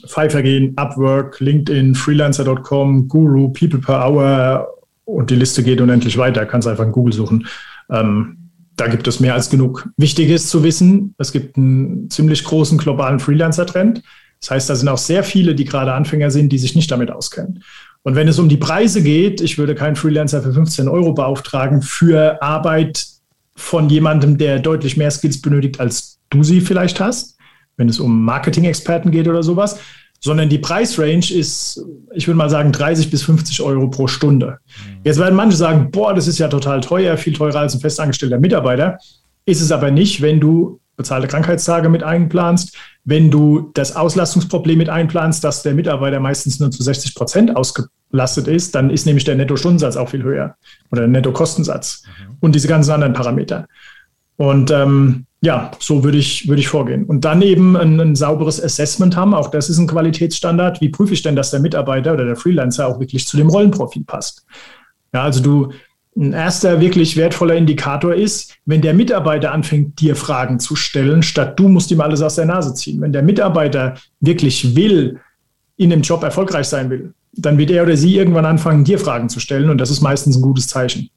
Fiverr gehen, Upwork, LinkedIn, Freelancer.com, Guru, People per Hour und die Liste geht unendlich weiter. Kannst einfach in Google suchen. Ähm, da gibt es mehr als genug. Wichtig ist zu wissen, es gibt einen ziemlich großen globalen Freelancer-Trend. Das heißt, da sind auch sehr viele, die gerade Anfänger sind, die sich nicht damit auskennen. Und wenn es um die Preise geht, ich würde keinen Freelancer für 15 Euro beauftragen für Arbeit von jemandem, der deutlich mehr Skills benötigt, als du sie vielleicht hast, wenn es um Marketing-Experten geht oder sowas, sondern die Preisrange ist, ich würde mal sagen, 30 bis 50 Euro pro Stunde. Mhm. Jetzt werden manche sagen, boah, das ist ja total teuer, viel teurer als ein festangestellter Mitarbeiter. Ist es aber nicht, wenn du bezahlte Krankheitstage mit einplanst, wenn du das Auslastungsproblem mit einplanst, dass der Mitarbeiter meistens nur zu 60 Prozent ausgelastet ist, dann ist nämlich der Netto-Stundensatz auch viel höher oder der Netto-Kostensatz mhm. und diese ganzen anderen Parameter. Und ähm, ja, so würde ich, würde ich vorgehen. Und dann eben ein, ein, sauberes Assessment haben. Auch das ist ein Qualitätsstandard. Wie prüfe ich denn, dass der Mitarbeiter oder der Freelancer auch wirklich zu dem Rollenprofil passt? Ja, also du, ein erster wirklich wertvoller Indikator ist, wenn der Mitarbeiter anfängt, dir Fragen zu stellen, statt du musst ihm alles aus der Nase ziehen. Wenn der Mitarbeiter wirklich will, in dem Job erfolgreich sein will, dann wird er oder sie irgendwann anfangen, dir Fragen zu stellen und das ist meistens ein gutes Zeichen.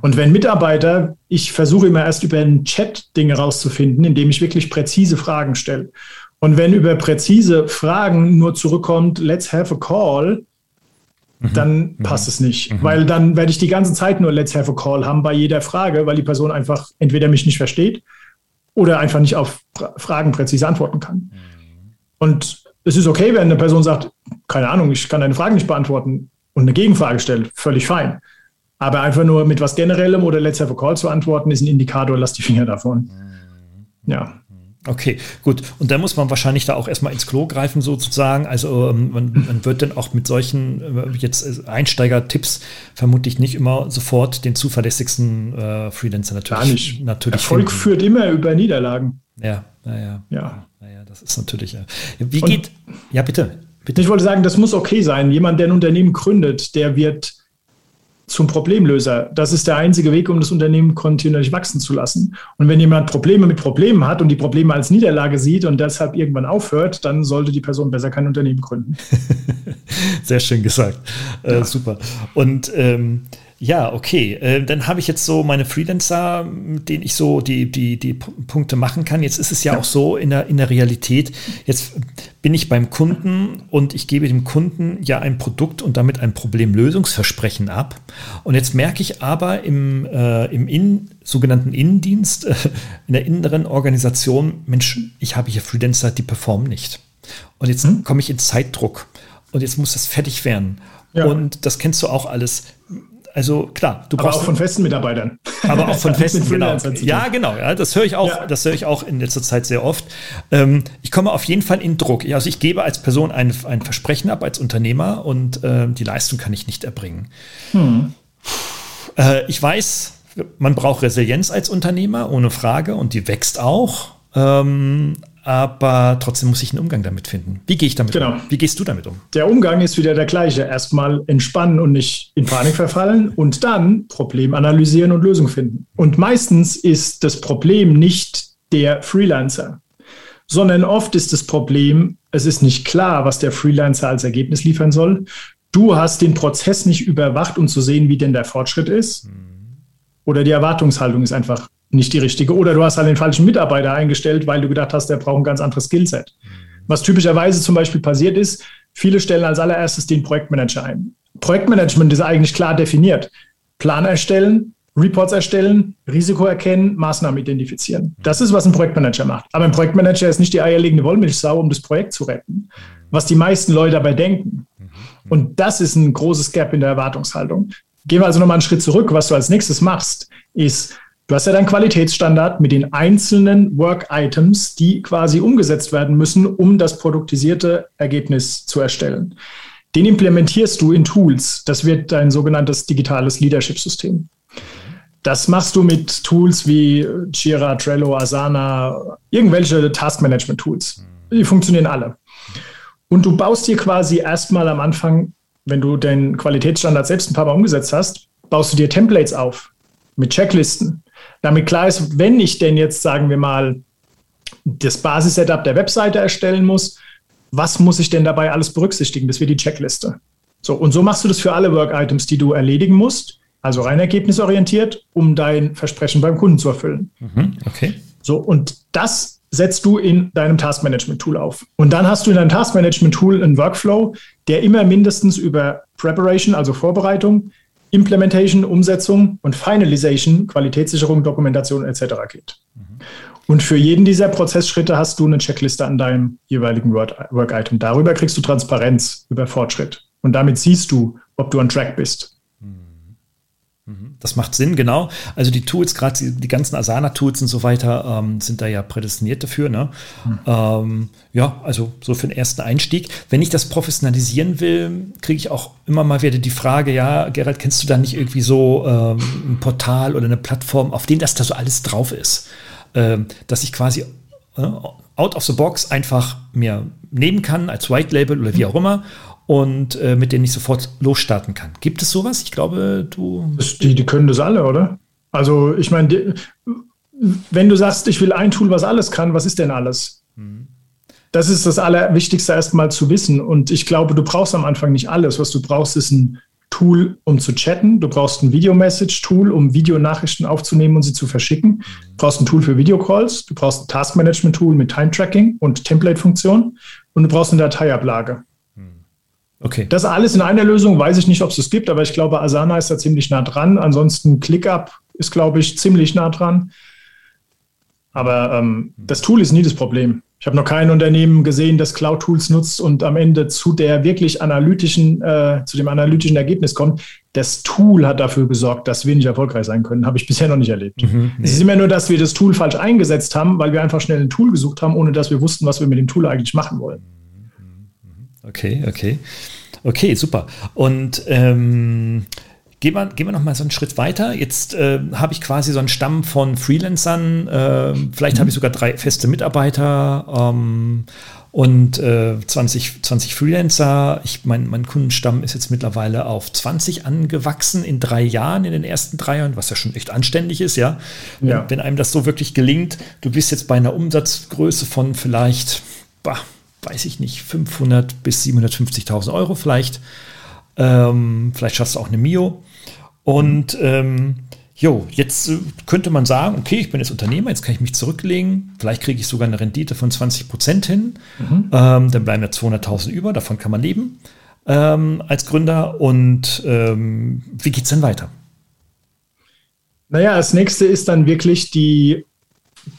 Und wenn Mitarbeiter, ich versuche immer erst über einen Chat Dinge rauszufinden, indem ich wirklich präzise Fragen stelle. Und wenn über präzise Fragen nur zurückkommt, let's have a call, mhm. Dann mhm. passt es nicht. Mhm. Weil dann werde ich die ganze Zeit nur let's have a call haben bei jeder Frage, weil die Person einfach entweder mich nicht versteht oder einfach nicht auf Fragen präzise antworten kann. Mhm. Und es ist okay, wenn eine Person sagt, keine Ahnung, ich kann deine Fragen nicht beantworten und eine Gegenfrage stellt, völlig fein. Aber einfach nur mit was Generellem oder Let's Have a Call zu antworten, ist ein Indikator, lass die Finger davon. Ja. Okay, gut. Und dann muss man wahrscheinlich da auch erstmal ins Klo greifen, sozusagen. Also ähm, man, man, wird dann auch mit solchen äh, jetzt Einsteiger-Tipps vermutlich nicht immer sofort den zuverlässigsten äh, Freelancer natürlich. Gar nicht. Natürlich Erfolg finden. führt immer über Niederlagen. Ja, naja. Ja. Naja, das ist natürlich. Äh, wie geht. Und ja, bitte. bitte. Ich wollte sagen, das muss okay sein. Jemand, der ein Unternehmen gründet, der wird zum Problemlöser. Das ist der einzige Weg, um das Unternehmen kontinuierlich wachsen zu lassen. Und wenn jemand Probleme mit Problemen hat und die Probleme als Niederlage sieht und deshalb irgendwann aufhört, dann sollte die Person besser kein Unternehmen gründen. *laughs* Sehr schön gesagt. Äh, ja. Super. Und ähm, ja, okay. Äh, dann habe ich jetzt so meine Freelancer, mit denen ich so die, die, die Punkte machen kann. Jetzt ist es ja, ja, auch so in der, in der Realität. Jetzt bin ich beim Kunden und ich gebe dem Kunden ja ein Produkt und damit ein Problemlösungsversprechen ab. Und jetzt merke ich aber im, äh, im in, sogenannten Innendienst, äh, in der inneren Organisation, Mensch, ich habe hier Freelancer, die performen nicht. Und jetzt hm? komme ich in Zeitdruck. Und jetzt muss das fertig werden. Ja. Und das kennst du auch alles also klar, du aber brauchst. auch von festen Mitarbeitern. Aber auch von *laughs* festen genau. Ja, genau. Ja, das höre ich auch, ja. das höre ich auch in letzter Zeit sehr oft. Ähm, ich komme auf jeden Fall in Druck. Also ich gebe als Person ein, ein Versprechen ab als Unternehmer und äh, die Leistung kann ich nicht erbringen. Hm. Äh, ich weiß, man braucht Resilienz als Unternehmer, ohne Frage, und die wächst auch. Ähm, aber trotzdem muss ich einen Umgang damit finden. Wie gehe ich damit genau. um? Wie gehst du damit um? Der Umgang ist wieder der gleiche. Erstmal entspannen und nicht in Panik verfallen und dann Problem analysieren und Lösung finden. Und meistens ist das Problem nicht der Freelancer, sondern oft ist das Problem, es ist nicht klar, was der Freelancer als Ergebnis liefern soll. Du hast den Prozess nicht überwacht, um zu sehen, wie denn der Fortschritt ist. Mhm. Oder die Erwartungshaltung ist einfach nicht die richtige. Oder du hast halt den falschen Mitarbeiter eingestellt, weil du gedacht hast, der braucht ein ganz anderes Skillset. Was typischerweise zum Beispiel passiert ist, viele stellen als allererstes den Projektmanager ein. Projektmanagement ist eigentlich klar definiert. Plan erstellen, Reports erstellen, Risiko erkennen, Maßnahmen identifizieren. Das ist, was ein Projektmanager macht. Aber ein Projektmanager ist nicht die eierlegende Wollmilchsau, um das Projekt zu retten, was die meisten Leute dabei denken. Und das ist ein großes Gap in der Erwartungshaltung. Gehen wir also nochmal einen Schritt zurück. Was du als nächstes machst, ist Du hast ja deinen Qualitätsstandard mit den einzelnen Work-Items, die quasi umgesetzt werden müssen, um das produktisierte Ergebnis zu erstellen. Den implementierst du in Tools. Das wird dein sogenanntes digitales Leadership-System. Das machst du mit Tools wie Jira, Trello, Asana, irgendwelche Task-Management-Tools. Die funktionieren alle. Und du baust dir quasi erstmal am Anfang, wenn du den Qualitätsstandard selbst ein paar Mal umgesetzt hast, baust du dir Templates auf mit Checklisten, damit klar ist, wenn ich denn jetzt, sagen wir mal, das Basis-Setup der Webseite erstellen muss, was muss ich denn dabei alles berücksichtigen? Das wird die Checkliste. So, und so machst du das für alle Work-Items, die du erledigen musst, also rein ergebnisorientiert, um dein Versprechen beim Kunden zu erfüllen. Mhm, okay. So, und das setzt du in deinem Task-Management-Tool auf. Und dann hast du in deinem Task-Management-Tool einen Workflow, der immer mindestens über Preparation, also Vorbereitung, Implementation, Umsetzung und Finalization, Qualitätssicherung, Dokumentation etc. geht. Mhm. Und für jeden dieser Prozessschritte hast du eine Checkliste an deinem jeweiligen Work-Item. Darüber kriegst du Transparenz über Fortschritt. Und damit siehst du, ob du on track bist. Mhm. Das macht Sinn, genau. Also die Tools, gerade die, die, ganzen Asana-Tools und so weiter, ähm, sind da ja prädestiniert dafür. Ne? Mhm. Ähm, ja, also so für den ersten Einstieg. Wenn ich das professionalisieren will, kriege ich auch immer mal wieder die Frage, ja, Gerald, kennst du da nicht irgendwie so ähm, ein Portal oder eine Plattform, auf dem das da so alles drauf ist? Ähm, dass ich quasi äh, out of the box einfach mir nehmen kann als White Label oder wie mhm. auch immer und äh, mit denen ich sofort losstarten kann. Gibt es sowas? Ich glaube, du. Die, die können das alle, oder? Also, ich meine, wenn du sagst, ich will ein Tool, was alles kann, was ist denn alles? Hm. das ist das Allerwichtigste erstmal zu wissen. Und ich glaube, du brauchst am Anfang nicht alles. Was du brauchst, ist ein Tool, um zu chatten. Du brauchst ein Video-Message-Tool, um Videonachrichten aufzunehmen und sie zu verschicken. Du brauchst ein Tool für Videocalls. Du brauchst ein Task-Management-Tool mit Time-Tracking und Template-Funktion. Und du brauchst eine Dateiablage. Okay. Das alles in einer Lösung, weiß ich nicht, ob es es gibt, aber ich glaube, Asana ist da ziemlich nah dran. Ansonsten ClickUp ist, glaube ich, ziemlich nah dran. Aber ähm, das Tool ist nie das Problem. Ich habe noch kein Unternehmen gesehen, das Cloud-Tools nutzt und am Ende zu der wirklich analytischen, äh, zu dem analytischen Ergebnis kommt. Das Tool hat dafür gesorgt, dass wir nicht erfolgreich sein können. Habe ich bisher noch nicht erlebt. Mhm, nee. Es ist immer nur, dass wir das Tool falsch eingesetzt haben, weil wir einfach schnell ein Tool gesucht haben, ohne dass wir wussten, was wir mit dem Tool eigentlich machen wollen. Okay, okay. Okay, super. Und ähm, Gehen wir, gehen wir noch mal so einen Schritt weiter. Jetzt äh, habe ich quasi so einen Stamm von Freelancern. Äh, vielleicht mhm. habe ich sogar drei feste Mitarbeiter ähm, und äh, 20, 20 Freelancer. Ich, mein, mein Kundenstamm ist jetzt mittlerweile auf 20 angewachsen in drei Jahren, in den ersten drei Jahren, was ja schon echt anständig ist, ja. ja. Wenn, wenn einem das so wirklich gelingt, du bist jetzt bei einer Umsatzgröße von vielleicht, bah, weiß ich nicht, 500 bis 750.000 Euro vielleicht. Ähm, vielleicht schaffst du auch eine Mio. Und ähm, jo, jetzt äh, könnte man sagen, okay, ich bin jetzt Unternehmer, jetzt kann ich mich zurücklegen, vielleicht kriege ich sogar eine Rendite von 20 Prozent hin, mhm. ähm, dann bleiben ja 200.000 über, davon kann man leben ähm, als Gründer. Und ähm, wie geht es denn weiter? Naja, das nächste ist dann wirklich die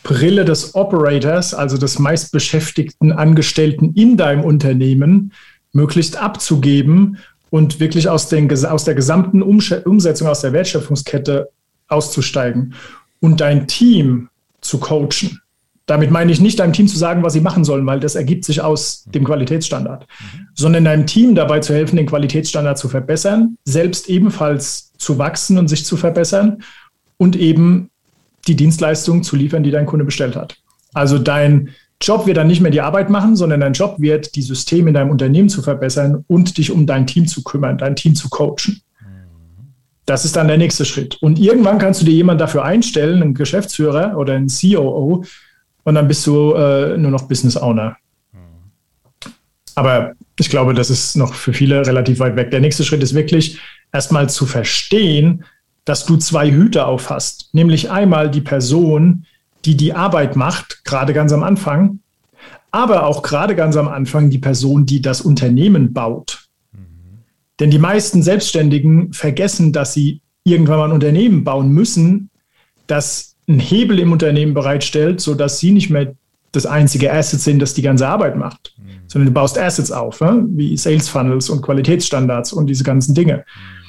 Brille des Operators, also des meistbeschäftigten Angestellten in deinem Unternehmen, möglichst abzugeben und wirklich aus, den, aus der gesamten Umsetzung, aus der Wertschöpfungskette auszusteigen und dein Team zu coachen. Damit meine ich nicht deinem Team zu sagen, was sie machen sollen, weil das ergibt sich aus dem Qualitätsstandard, mhm. sondern deinem Team dabei zu helfen, den Qualitätsstandard zu verbessern, selbst ebenfalls zu wachsen und sich zu verbessern und eben die Dienstleistungen zu liefern, die dein Kunde bestellt hat. Also dein Job wird dann nicht mehr die Arbeit machen, sondern dein Job wird, die Systeme in deinem Unternehmen zu verbessern und dich um dein Team zu kümmern, dein Team zu coachen. Das ist dann der nächste Schritt. Und irgendwann kannst du dir jemanden dafür einstellen, einen Geschäftsführer oder einen COO, und dann bist du äh, nur noch Business Owner. Aber ich glaube, das ist noch für viele relativ weit weg. Der nächste Schritt ist wirklich erstmal zu verstehen, dass du zwei Hüte aufhast. Nämlich einmal die Person, die die Arbeit macht, gerade ganz am Anfang, aber auch gerade ganz am Anfang die Person, die das Unternehmen baut. Mhm. Denn die meisten Selbstständigen vergessen, dass sie irgendwann mal ein Unternehmen bauen müssen, das einen Hebel im Unternehmen bereitstellt, sodass sie nicht mehr das einzige Asset sind, das die ganze Arbeit macht, mhm. sondern du baust Assets auf, ne? wie Sales Funnels und Qualitätsstandards und diese ganzen Dinge. Mhm.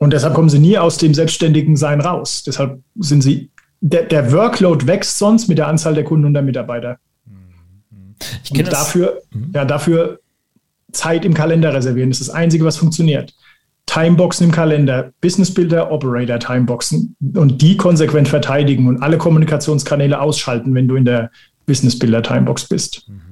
Und deshalb kommen sie nie aus dem selbstständigen Sein raus. Deshalb sind sie der, der Workload wächst sonst mit der Anzahl der Kunden und der Mitarbeiter. Ich und dafür, mhm. ja, dafür Zeit im Kalender reservieren. Das ist das Einzige, was funktioniert. Timeboxen im Kalender, Business Builder, Operator Timeboxen und die konsequent verteidigen und alle Kommunikationskanäle ausschalten, wenn du in der Business Builder Timebox bist. Mhm.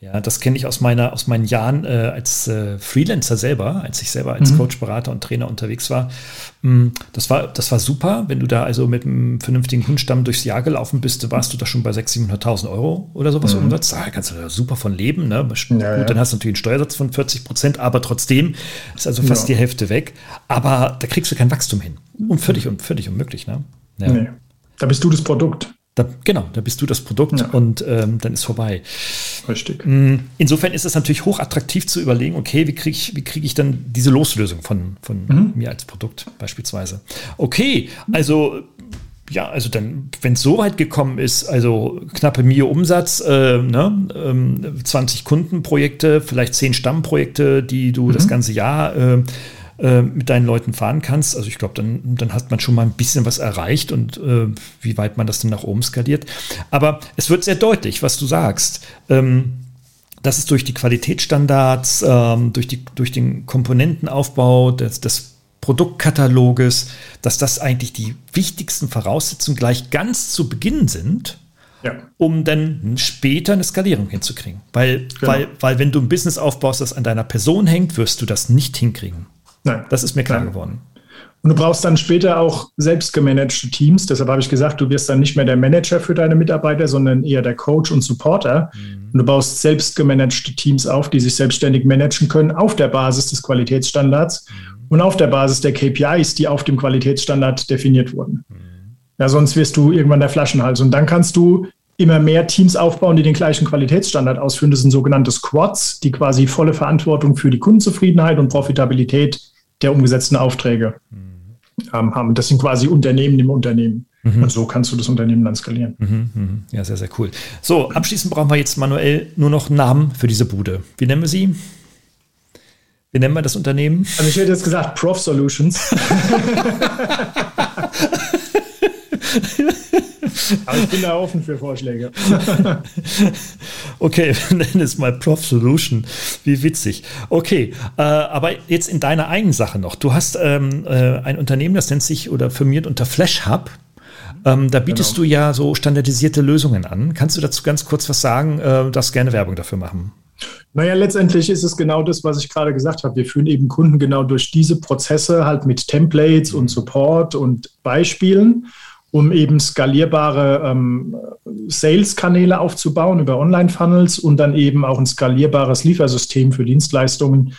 Ja, das kenne ich aus meiner, aus meinen Jahren äh, als äh, Freelancer selber, als ich selber als mhm. Coach, Berater und Trainer unterwegs war. Mm, das war, das war super. Wenn du da also mit einem vernünftigen Hundstamm durchs Jahr gelaufen bist, warst du da schon bei 600.000, 700.000 Euro oder sowas mhm. Umsatz. Da kannst du da super von leben. Ne? Gut, ja, ja. dann hast du natürlich einen Steuersatz von 40 Prozent, aber trotzdem ist also fast ja. die Hälfte weg. Aber da kriegst du kein Wachstum hin. Und völlig, mhm. völlig unmöglich. Ne? Ja. Nee. Da bist du das Produkt. Da, genau, da bist du das Produkt ja. und ähm, dann ist vorbei. Richtig. Mm, insofern ist es natürlich hochattraktiv zu überlegen, okay, wie kriege ich, wie krieg ich dann diese Loslösung von, von mhm. mir als Produkt beispielsweise. Okay, also ja, also dann, wenn es so weit gekommen ist, also knappe Mio Umsatz, äh, ne, ähm, 20 Kundenprojekte, vielleicht 10 Stammprojekte, die du mhm. das ganze Jahr äh, äh, mit deinen Leuten fahren kannst. Also ich glaube, dann, dann hat man schon mal ein bisschen was erreicht und äh, wie weit man das dann nach oben skaliert. Aber es wird sehr deutlich, was du sagst. Ähm, dass es durch die Qualitätsstandards, ähm, durch, die, durch den Komponentenaufbau des, des Produktkataloges, dass das eigentlich die wichtigsten Voraussetzungen gleich ganz zu Beginn sind, ja. um dann später eine Skalierung hinzukriegen. Weil, genau. weil, weil wenn du ein Business aufbaust, das an deiner Person hängt, wirst du das nicht hinkriegen. Nein. Das ist mir klar Nein. geworden. Und du brauchst dann später auch selbst gemanagte Teams. Deshalb habe ich gesagt, du wirst dann nicht mehr der Manager für deine Mitarbeiter, sondern eher der Coach und Supporter. Mhm. Und du baust selbst gemanagte Teams auf, die sich selbstständig managen können auf der Basis des Qualitätsstandards mhm. und auf der Basis der KPIs, die auf dem Qualitätsstandard definiert wurden. Mhm. Ja, sonst wirst du irgendwann der Flaschenhals. Und dann kannst du immer mehr Teams aufbauen, die den gleichen Qualitätsstandard ausführen. Das sind sogenannte Squads, die quasi volle Verantwortung für die Kundenzufriedenheit und Profitabilität der umgesetzten Aufträge mhm. ähm, haben. Das sind quasi Unternehmen im Unternehmen. Mhm. Und so kannst du das Unternehmen dann skalieren. Mhm, mhm. ja, sehr, sehr cool. So, abschließend brauchen wir jetzt manuell nur noch Namen für diese Bude. Wie nennen wir sie? Wie nennen wir das Unternehmen? Also ich hätte jetzt gesagt Prof Solutions. *laughs* Aber ich bin da offen für Vorschläge. *laughs* okay, wir nennen es mal Prof Solution. Wie witzig. Okay, äh, aber jetzt in deiner eigenen Sache noch. Du hast ähm, äh, ein Unternehmen, das nennt sich oder firmiert unter Flash Hub. Ähm, da bietest genau. du ja so standardisierte Lösungen an. Kannst du dazu ganz kurz was sagen? Äh, darfst gerne Werbung dafür machen. Naja, letztendlich ist es genau das, was ich gerade gesagt habe. Wir führen eben Kunden genau durch diese Prozesse halt mit Templates und Support und Beispielen um eben skalierbare ähm, Sales-Kanäle aufzubauen über Online-Funnels und dann eben auch ein skalierbares Liefersystem für Dienstleistungen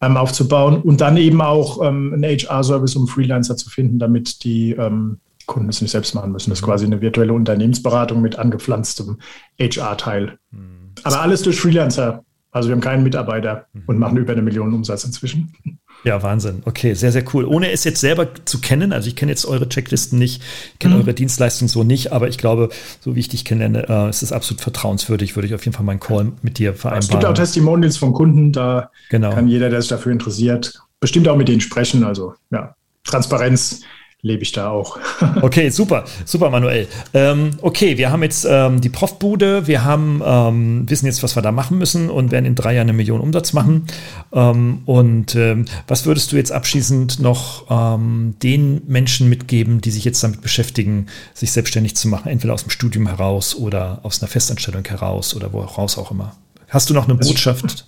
ähm, aufzubauen und dann eben auch ähm, einen HR-Service, um Freelancer zu finden, damit die ähm, Kunden es nicht selbst machen müssen. Das ist quasi eine virtuelle Unternehmensberatung mit angepflanztem HR-Teil. Mhm. Aber alles durch Freelancer. Also wir haben keinen Mitarbeiter mhm. und machen über eine Million Umsatz inzwischen. Ja, Wahnsinn. Okay, sehr, sehr cool. Ohne es jetzt selber zu kennen, also ich kenne jetzt eure Checklisten nicht, kenne mhm. eure Dienstleistung so nicht, aber ich glaube, so wie ich dich kenne, äh, ist es absolut vertrauenswürdig, würde ich auf jeden Fall meinen Call mit dir vereinbaren. Es gibt auch Testimonials von Kunden, da genau. kann jeder, der sich dafür interessiert, bestimmt auch mit denen sprechen. Also ja, Transparenz lebe ich da auch. *laughs* okay, super, super, Manuel. Ähm, okay, wir haben jetzt ähm, die Profbude, wir haben, ähm, wissen jetzt, was wir da machen müssen und werden in drei Jahren eine Million Umsatz machen. Ähm, und ähm, was würdest du jetzt abschließend noch ähm, den Menschen mitgeben, die sich jetzt damit beschäftigen, sich selbstständig zu machen, entweder aus dem Studium heraus oder aus einer Festanstellung heraus oder woraus auch immer? Hast du noch eine also Botschaft?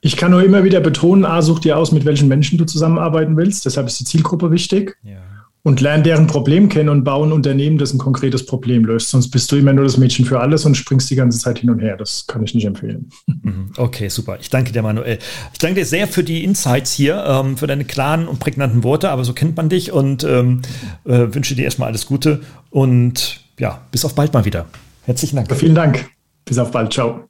Ich kann nur immer wieder betonen, A, such dir aus, mit welchen Menschen du zusammenarbeiten willst. Deshalb ist die Zielgruppe wichtig. Ja und lern deren Problem kennen und baue ein Unternehmen, das ein konkretes Problem löst. Sonst bist du immer nur das Mädchen für alles und springst die ganze Zeit hin und her. Das kann ich nicht empfehlen. Mhm. Okay, super. Ich danke dir, Manuel. Ich danke dir sehr für die Insights hier, ähm, für deine klaren und prägnanten Worte, aber so kennt man dich und ähm, äh, wünsche dir erstmal alles Gute und ja, bis auf bald mal wieder. Herzlichen Dank. vielen Dank. Bis auf bald. Ciao.